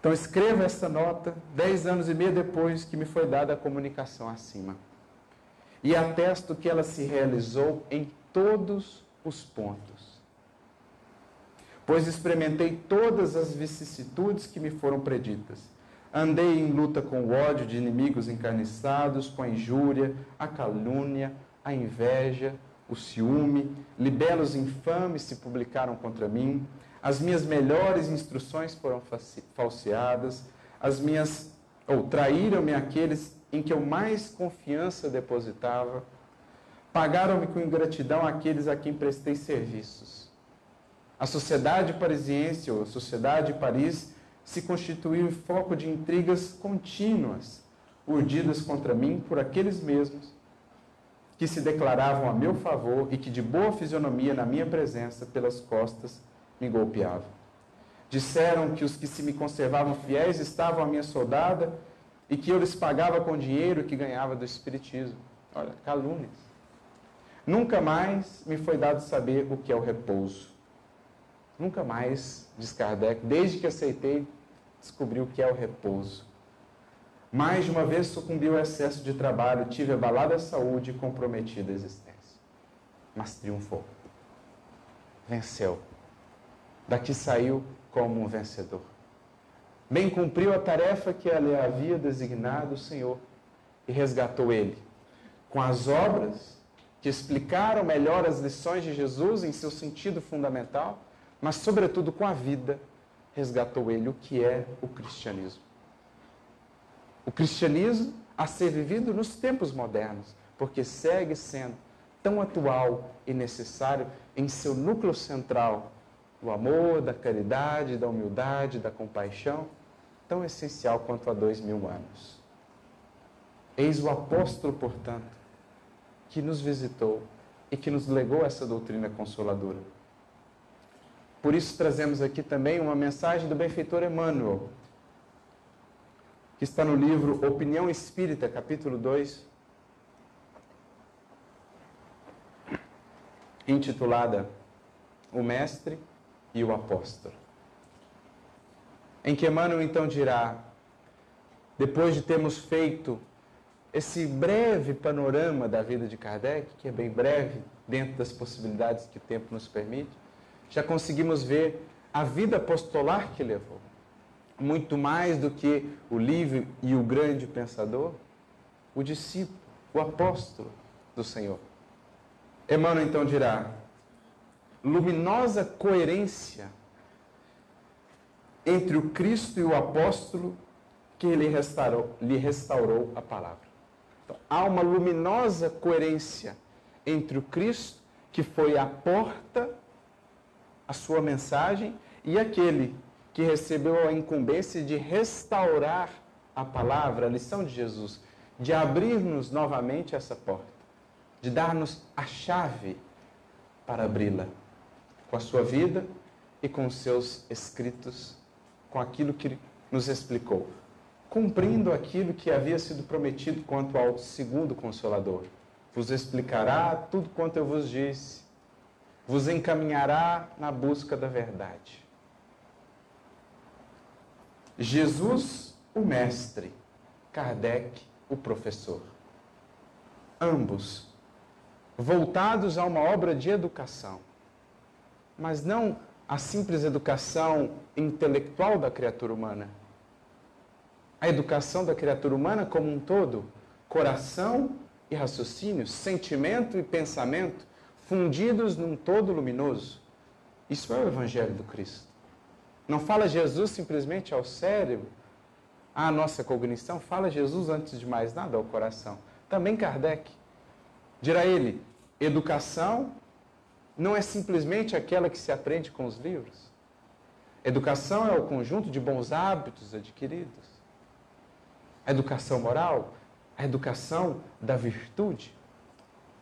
Então escreva esta nota dez anos e meio depois que me foi dada a comunicação acima. E atesto que ela se realizou em todos os pontos pois experimentei todas as vicissitudes que me foram preditas. Andei em luta com o ódio de inimigos encarniçados, com a injúria, a calúnia, a inveja, o ciúme, libelos infames se publicaram contra mim, as minhas melhores instruções foram falseadas, as minhas ou traíram-me aqueles em que eu mais confiança depositava, pagaram-me com ingratidão aqueles a quem prestei serviços. A sociedade parisiense, ou a sociedade de Paris, se constituiu foco de intrigas contínuas, urdidas contra mim por aqueles mesmos que se declaravam a meu favor e que, de boa fisionomia na minha presença, pelas costas, me golpeavam. Disseram que os que se me conservavam fiéis estavam à minha soldada e que eu lhes pagava com dinheiro que ganhava do Espiritismo. Olha, calúnias. Nunca mais me foi dado saber o que é o repouso. Nunca mais, diz Kardec, desde que aceitei, descobri o que é o repouso. Mais de uma vez sucumbi ao excesso de trabalho, tive abalada a saúde e comprometida a existência. Mas triunfou. Venceu. Daqui saiu como um vencedor. Bem cumpriu a tarefa que ele havia designado o Senhor e resgatou ele. Com as obras que explicaram melhor as lições de Jesus em seu sentido fundamental, mas, sobretudo, com a vida, resgatou ele o que é o cristianismo. O cristianismo a ser vivido nos tempos modernos, porque segue sendo tão atual e necessário em seu núcleo central do amor, da caridade, da humildade, da compaixão, tão essencial quanto há dois mil anos. Eis o apóstolo, portanto, que nos visitou e que nos legou essa doutrina consoladora. Por isso trazemos aqui também uma mensagem do benfeitor Emmanuel, que está no livro Opinião Espírita, capítulo 2, intitulada O Mestre e o Apóstolo. Em que Emmanuel então dirá, depois de termos feito esse breve panorama da vida de Kardec, que é bem breve, dentro das possibilidades que o tempo nos permite, já conseguimos ver a vida apostolar que levou. Muito mais do que o livre e o grande pensador, o discípulo, o apóstolo do Senhor. Emmanuel então dirá: luminosa coerência entre o Cristo e o apóstolo que lhe restaurou, lhe restaurou a palavra. Então, há uma luminosa coerência entre o Cristo, que foi a porta a sua mensagem e aquele que recebeu a incumbência de restaurar a palavra, a lição de Jesus, de abrir-nos novamente essa porta, de dar-nos a chave para abri-la com a sua vida e com os seus escritos, com aquilo que nos explicou, cumprindo aquilo que havia sido prometido quanto ao segundo consolador, vos explicará tudo quanto eu vos disse, vos encaminhará na busca da verdade. Jesus, o mestre, Kardec, o professor. Ambos voltados a uma obra de educação, mas não a simples educação intelectual da criatura humana. A educação da criatura humana como um todo, coração e raciocínio, sentimento e pensamento fundidos num todo luminoso. Isso é o Evangelho do Cristo. Não fala Jesus simplesmente ao cérebro, à nossa cognição, fala Jesus antes de mais nada ao coração. Também Kardec. Dirá ele: educação não é simplesmente aquela que se aprende com os livros. Educação é o conjunto de bons hábitos adquiridos. A educação moral, a educação da virtude,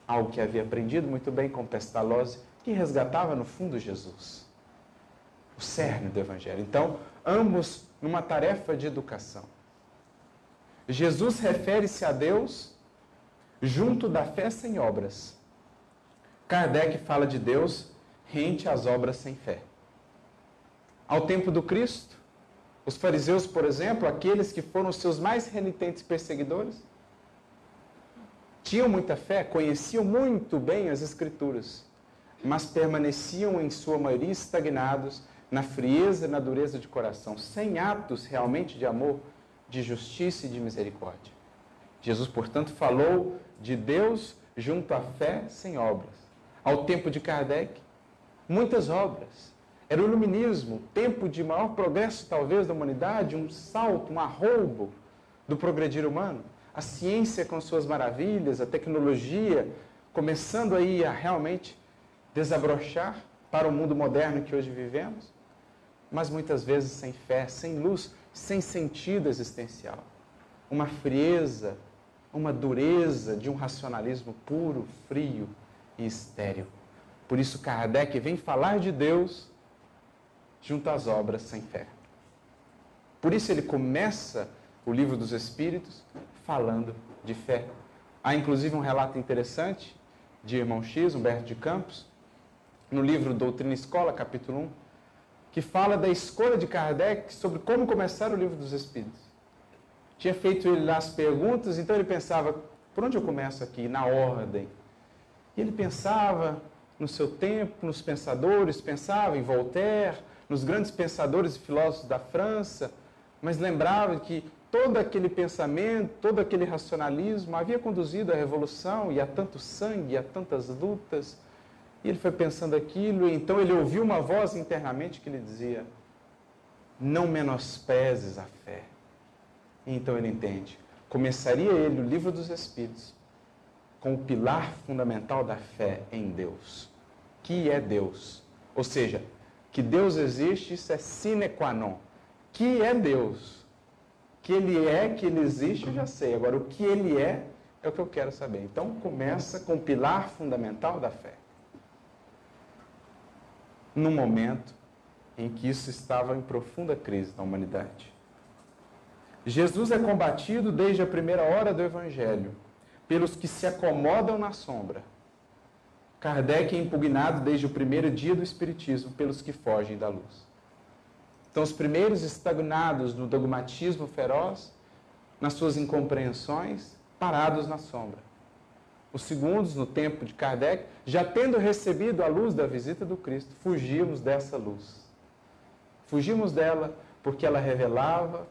algo que havia aprendido muito bem com Pestalozzi, que resgatava no fundo Jesus, o cerne do Evangelho. Então, ambos numa tarefa de educação. Jesus refere-se a Deus junto da fé sem obras. Kardec fala de Deus rente às obras sem fé. Ao tempo do Cristo, os fariseus, por exemplo, aqueles que foram os seus mais renitentes perseguidores, tinham muita fé, conheciam muito bem as Escrituras, mas permaneciam em sua maioria estagnados na frieza na dureza de coração, sem atos realmente de amor, de justiça e de misericórdia. Jesus, portanto, falou de Deus junto à fé sem obras. Ao tempo de Kardec, muitas obras. Era o iluminismo, tempo de maior progresso, talvez, da humanidade, um salto, um arroubo do progredir humano. A ciência com suas maravilhas, a tecnologia, começando aí a realmente desabrochar para o mundo moderno que hoje vivemos, mas muitas vezes sem fé, sem luz, sem sentido existencial. Uma frieza, uma dureza de um racionalismo puro, frio e estéril. Por isso, Kardec vem falar de Deus junto às obras sem fé. Por isso, ele começa o livro dos Espíritos falando de fé. Há inclusive um relato interessante de irmão X, Humberto de Campos, no livro Doutrina Escola, capítulo 1, que fala da escolha de Kardec sobre como começar o livro dos Espíritos tinha feito ele lá as perguntas, então ele pensava, por onde eu começo aqui? Na ordem. E ele pensava no seu tempo, nos pensadores, pensava em Voltaire, nos grandes pensadores e filósofos da França, mas lembrava que todo aquele pensamento, todo aquele racionalismo havia conduzido à revolução e a tanto sangue, a tantas lutas. E ele foi pensando aquilo, e então ele ouviu uma voz internamente que lhe dizia: Não menosprezes a fé. Então ele entende. Começaria ele o livro dos Espíritos com o pilar fundamental da fé em Deus. Que é Deus? Ou seja, que Deus existe, isso é sine qua non. Que é Deus? Que Ele é, que Ele existe, eu já sei. Agora, o que Ele é, é o que eu quero saber. Então, começa com o pilar fundamental da fé. No momento em que isso estava em profunda crise na humanidade. Jesus é combatido desde a primeira hora do Evangelho pelos que se acomodam na sombra. Kardec é impugnado desde o primeiro dia do Espiritismo pelos que fogem da luz. Então, os primeiros estagnados no dogmatismo feroz, nas suas incompreensões, parados na sombra. Os segundos, no tempo de Kardec, já tendo recebido a luz da visita do Cristo, fugimos dessa luz. Fugimos dela porque ela revelava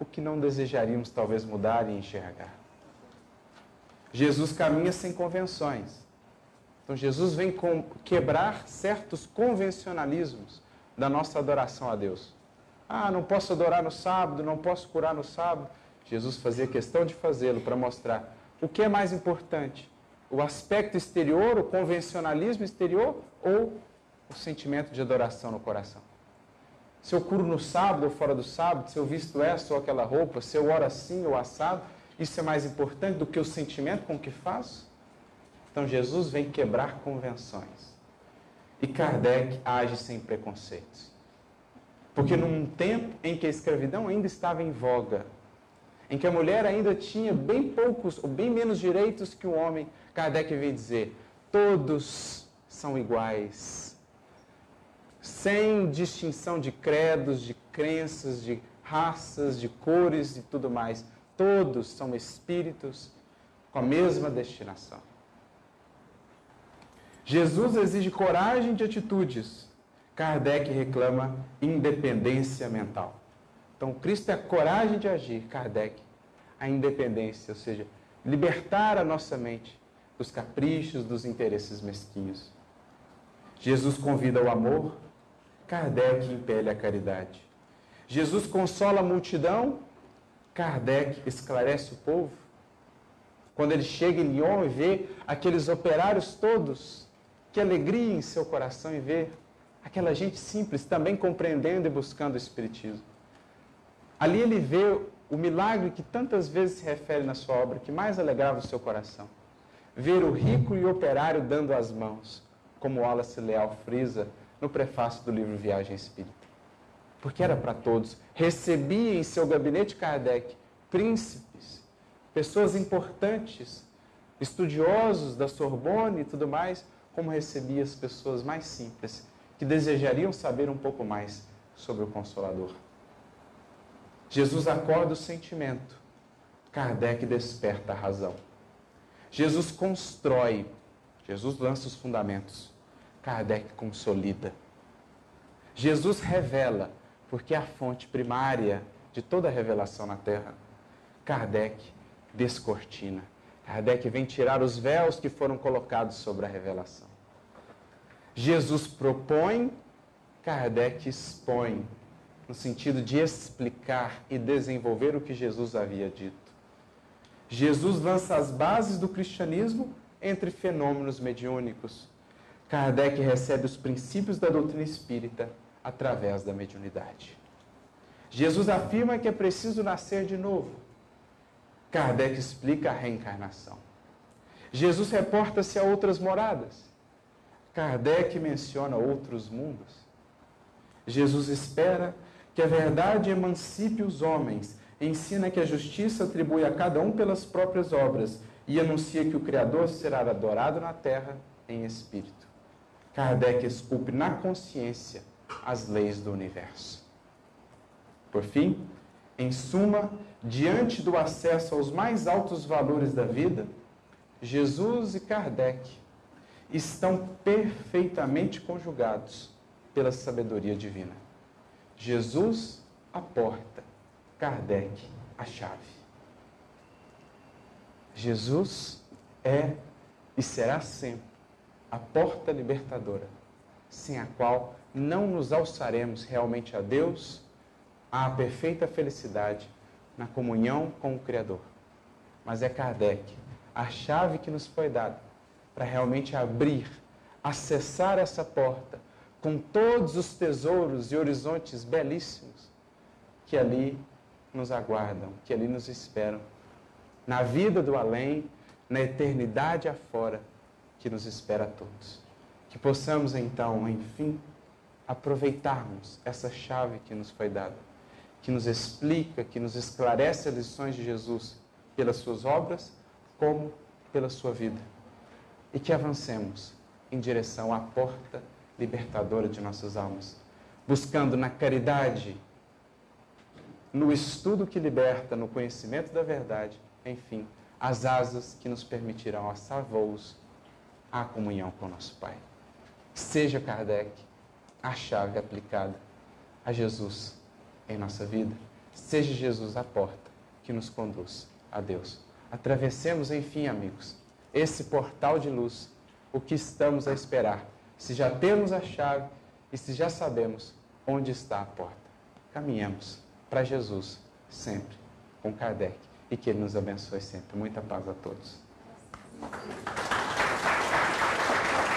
o que não desejaríamos talvez mudar e enxergar. Jesus caminha sem convenções. Então Jesus vem quebrar certos convencionalismos da nossa adoração a Deus. Ah, não posso adorar no sábado, não posso curar no sábado. Jesus fazia questão de fazê-lo para mostrar o que é mais importante: o aspecto exterior, o convencionalismo exterior ou o sentimento de adoração no coração se eu curo no sábado ou fora do sábado, se eu visto essa ou aquela roupa, se eu oro assim ou assado, isso é mais importante do que o sentimento com que faço? Então Jesus vem quebrar convenções. E Kardec age sem preconceitos. Porque num tempo em que a escravidão ainda estava em voga, em que a mulher ainda tinha bem poucos ou bem menos direitos que o homem, Kardec vem dizer: todos são iguais, sem distinção de credos, de crenças, de raças, de cores e tudo mais. Todos são espíritos com a mesma destinação. Jesus exige coragem de atitudes. Kardec reclama independência mental. Então, Cristo é a coragem de agir, Kardec, a independência, ou seja, libertar a nossa mente dos caprichos, dos interesses mesquinhos. Jesus convida ao amor, Kardec impele a caridade. Jesus consola a multidão, Kardec esclarece o povo. Quando ele chega em Lyon e vê aqueles operários todos, que alegria em seu coração em ver aquela gente simples também compreendendo e buscando o Espiritismo. Ali ele vê o milagre que tantas vezes se refere na sua obra, que mais alegrava o seu coração. Ver o rico e o operário dando as mãos, como Wallace Leal frisa no prefácio do livro Viagem Espírita. Porque era para todos. Recebia em seu gabinete Kardec príncipes, pessoas importantes, estudiosos da Sorbonne e tudo mais, como recebia as pessoas mais simples, que desejariam saber um pouco mais sobre o Consolador. Jesus acorda o sentimento, Kardec desperta a razão. Jesus constrói, Jesus lança os fundamentos, Kardec consolida. Jesus revela, porque é a fonte primária de toda a revelação na Terra. Kardec descortina. Kardec vem tirar os véus que foram colocados sobre a revelação. Jesus propõe, Kardec expõe no sentido de explicar e desenvolver o que Jesus havia dito. Jesus lança as bases do cristianismo entre fenômenos mediúnicos. Kardec recebe os princípios da doutrina espírita através da mediunidade. Jesus afirma que é preciso nascer de novo. Kardec explica a reencarnação. Jesus reporta-se a outras moradas. Kardec menciona outros mundos. Jesus espera que a verdade emancipe os homens, ensina que a justiça atribui a cada um pelas próprias obras e anuncia que o Criador será adorado na terra em espírito. Kardec esculpe na consciência as leis do universo. Por fim, em suma, diante do acesso aos mais altos valores da vida, Jesus e Kardec estão perfeitamente conjugados pela sabedoria divina. Jesus, a porta, Kardec, a chave. Jesus é e será sempre a porta libertadora, sem a qual não nos alçaremos realmente a Deus, à perfeita felicidade na comunhão com o Criador. Mas é Kardec, a chave que nos foi dada para realmente abrir, acessar essa porta com todos os tesouros e horizontes belíssimos que ali nos aguardam, que ali nos esperam, na vida do além, na eternidade afora, que nos espera a todos. Que possamos então, enfim, aproveitarmos essa chave que nos foi dada, que nos explica, que nos esclarece as lições de Jesus pelas suas obras, como pela sua vida. E que avancemos em direção à porta libertadora de nossas almas, buscando na caridade, no estudo que liberta, no conhecimento da verdade, enfim, as asas que nos permitirão alçar voos à comunhão com nosso Pai. Seja Kardec a chave aplicada a Jesus em nossa vida, seja Jesus a porta que nos conduz a Deus. Atravessemos, enfim, amigos, esse portal de luz, o que estamos a esperar se já temos a chave e se já sabemos onde está a porta. Caminhamos para Jesus sempre com Kardec e que Ele nos abençoe sempre. Muita paz a todos.